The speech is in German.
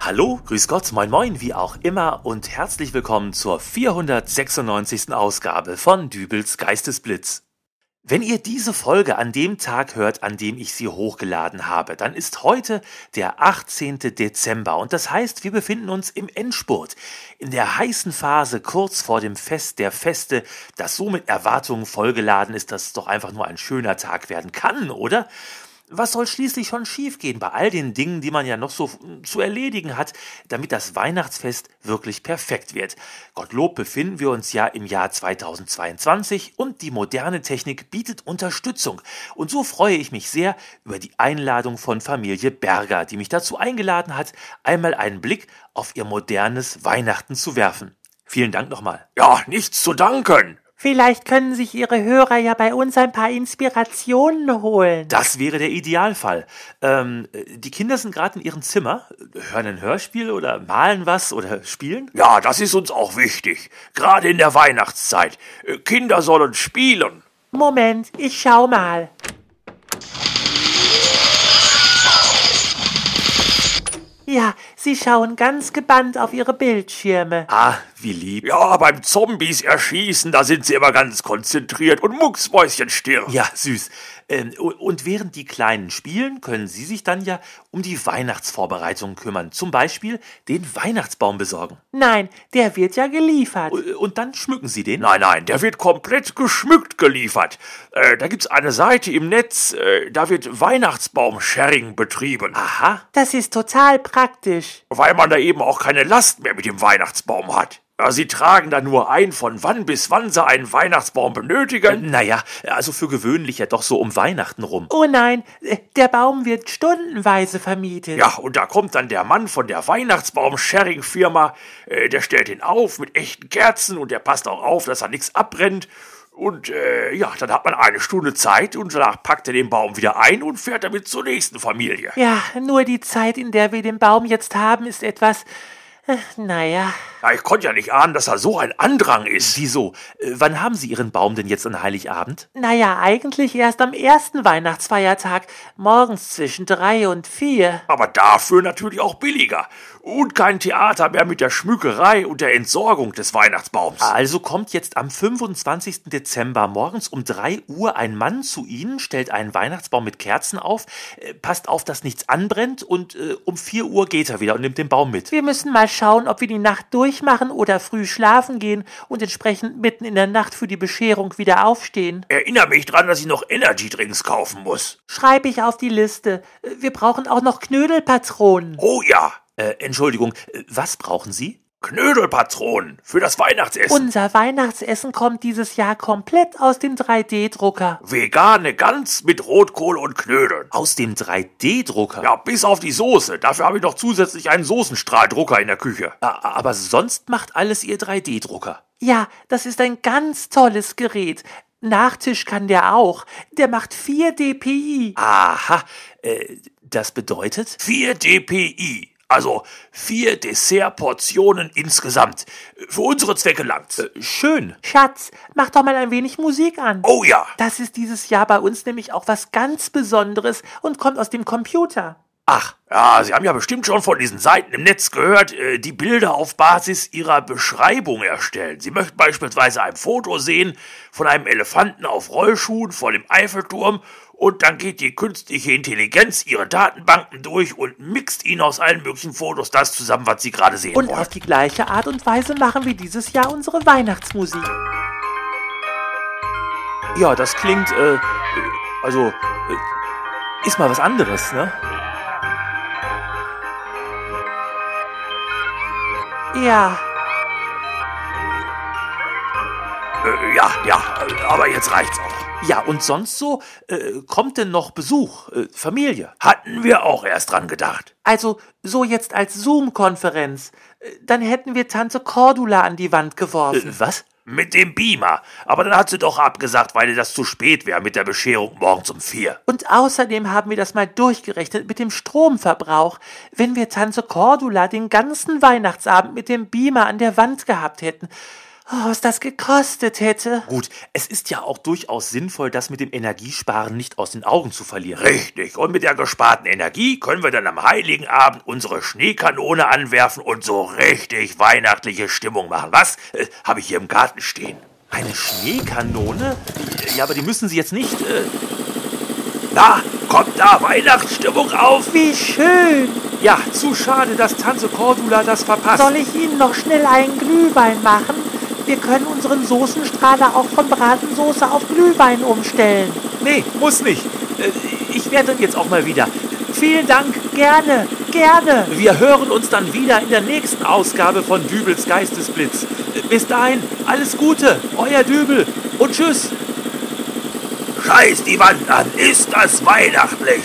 Hallo, grüß Gott, moin moin, wie auch immer und herzlich willkommen zur 496. Ausgabe von Dübels Geistesblitz. Wenn ihr diese Folge an dem Tag hört, an dem ich sie hochgeladen habe, dann ist heute der 18. Dezember und das heißt, wir befinden uns im Endspurt, in der heißen Phase kurz vor dem Fest der Feste, das so mit Erwartungen vollgeladen ist, dass es doch einfach nur ein schöner Tag werden kann, oder? Was soll schließlich schon schiefgehen bei all den Dingen, die man ja noch so zu erledigen hat, damit das Weihnachtsfest wirklich perfekt wird? Gottlob befinden wir uns ja im Jahr 2022 und die moderne Technik bietet Unterstützung. Und so freue ich mich sehr über die Einladung von Familie Berger, die mich dazu eingeladen hat, einmal einen Blick auf ihr modernes Weihnachten zu werfen. Vielen Dank nochmal. Ja, nichts zu danken. Vielleicht können sich Ihre Hörer ja bei uns ein paar Inspirationen holen. Das wäre der Idealfall. Ähm, die Kinder sind gerade in ihrem Zimmer, hören ein Hörspiel oder malen was oder spielen. Ja, das ist uns auch wichtig. Gerade in der Weihnachtszeit. Äh, Kinder sollen spielen. Moment, ich schau mal. Ja, sie schauen ganz gebannt auf ihre Bildschirme. Ah, wie lieb. Ja, beim Zombies erschießen, da sind sie immer ganz konzentriert und mucksmäuschenstill. Ja, süß. Ähm, und während die Kleinen spielen, können Sie sich dann ja um die Weihnachtsvorbereitungen kümmern. Zum Beispiel den Weihnachtsbaum besorgen. Nein, der wird ja geliefert. Und dann schmücken Sie den. Nein, nein, der wird komplett geschmückt geliefert. Äh, da gibt's eine Seite im Netz, äh, da wird Weihnachtsbaum-Sharing betrieben. Aha. Das ist total praktisch. Weil man da eben auch keine Last mehr mit dem Weihnachtsbaum hat. Ja, sie tragen da nur ein, von wann bis wann sie einen Weihnachtsbaum benötigen. Naja, also für gewöhnlich ja doch so um Weihnachten rum. Oh nein, äh, der Baum wird stundenweise vermietet. Ja, und da kommt dann der Mann von der Weihnachtsbaum-Sharing-Firma, äh, der stellt ihn auf mit echten Kerzen und der passt auch auf, dass er nichts abbrennt. Und äh, ja, dann hat man eine Stunde Zeit und danach packt er den Baum wieder ein und fährt damit zur nächsten Familie. Ja, nur die Zeit, in der wir den Baum jetzt haben, ist etwas. Äh, naja. Ja, ich konnte ja nicht ahnen, dass er so ein Andrang ist. Wieso? Äh, wann haben Sie Ihren Baum denn jetzt an Heiligabend? Naja, eigentlich erst am ersten Weihnachtsfeiertag, morgens zwischen drei und vier. Aber dafür natürlich auch billiger. Und kein Theater mehr mit der Schmückerei und der Entsorgung des Weihnachtsbaums. Also kommt jetzt am 25. Dezember morgens um 3 Uhr ein Mann zu Ihnen, stellt einen Weihnachtsbaum mit Kerzen auf, äh, passt auf, dass nichts anbrennt und äh, um 4 Uhr geht er wieder und nimmt den Baum mit. Wir müssen mal schauen, ob wir die Nacht durchmachen oder früh schlafen gehen und entsprechend mitten in der Nacht für die Bescherung wieder aufstehen. Erinnere mich dran, dass ich noch Energy-Drinks kaufen muss. Schreibe ich auf die Liste. Wir brauchen auch noch Knödelpatronen. Oh ja, Äh, Entschuldigung, äh, was brauchen Sie? Knödelpatronen für das Weihnachtsessen. Unser Weihnachtsessen kommt dieses Jahr komplett aus dem 3D-Drucker. Vegane Gans mit Rotkohl und Knödeln. Aus dem 3D-Drucker? Ja, bis auf die Soße. Dafür habe ich noch zusätzlich einen Soßenstrahldrucker in der Küche. Aber sonst macht alles Ihr 3D-Drucker. Ja, das ist ein ganz tolles Gerät. Nachtisch kann der auch. Der macht 4 dpi. Aha, äh, das bedeutet? 4 dpi. Also vier Dessertportionen insgesamt. Für unsere Zwecke langt's. Äh, schön. Schatz, mach doch mal ein wenig Musik an. Oh ja. Das ist dieses Jahr bei uns nämlich auch was ganz Besonderes und kommt aus dem Computer. Ach, Ja, Sie haben ja bestimmt schon von diesen Seiten im Netz gehört, äh, die Bilder auf Basis ihrer Beschreibung erstellen. Sie möchten beispielsweise ein Foto sehen von einem Elefanten auf Rollschuhen vor dem Eiffelturm und dann geht die künstliche Intelligenz ihre Datenbanken durch und mixt ihnen aus allen möglichen Fotos das zusammen, was Sie gerade sehen Und wollen. auf die gleiche Art und Weise machen wir dieses Jahr unsere Weihnachtsmusik. ja, das klingt, äh, äh, also, äh, ist mal was anderes, ne? Ja, Äh, ja, ja, aber jetzt reicht's auch. Ja, und sonst so, äh, kommt denn noch Besuch, äh, Familie? Hatten wir auch erst dran gedacht. also so jetzt als Zoom-Konferenz. Äh, Dann hätten wir Tante Cordula an die Wand geworfen. Äh, was? Mit dem Beamer. Aber dann hat sie doch abgesagt, weil das zu spät wäre mit der Bescherung morgens um vier. Und außerdem haben wir das mal durchgerechnet mit dem Stromverbrauch. Wenn wir Tante Cordula den ganzen Weihnachtsabend mit dem Beamer an der Wand gehabt hätten, oh, was das gekostet hätte. Gut, es ist ja auch durchaus sinnvoll, das mit dem Energiesparen nicht aus den Augen zu verlieren. Richtig. Und mit der gesparten Energie können wir dann am Heiligen Abend unsere Schneekanone anwerfen und so richtig weihnachtliche Stimmung machen. Was? Äh, Habe ich hier im Garten stehen. Eine Schneekanone? Ja, aber die müssen Sie jetzt nicht. Äh Na, kommt da Weihnachtsstimmung auf? Wie schön! ja, zu schade, dass Tante Cordula das verpasst. Soll ich Ihnen noch schnell einen Glühwein machen? Wir können unseren Soßenstrahler auch von Bratensoße auf Glühwein umstellen. Nee, muss nicht. Äh, Ich werde dann jetzt auch mal wieder. Vielen Dank. Gerne, gerne. Wir hören uns dann wieder in der nächsten Ausgabe von Dübels Geistesblitz. Bis dahin, alles Gute, euer Dübel und tschüss. Scheiß die Wand an, ist das weihnachtlich!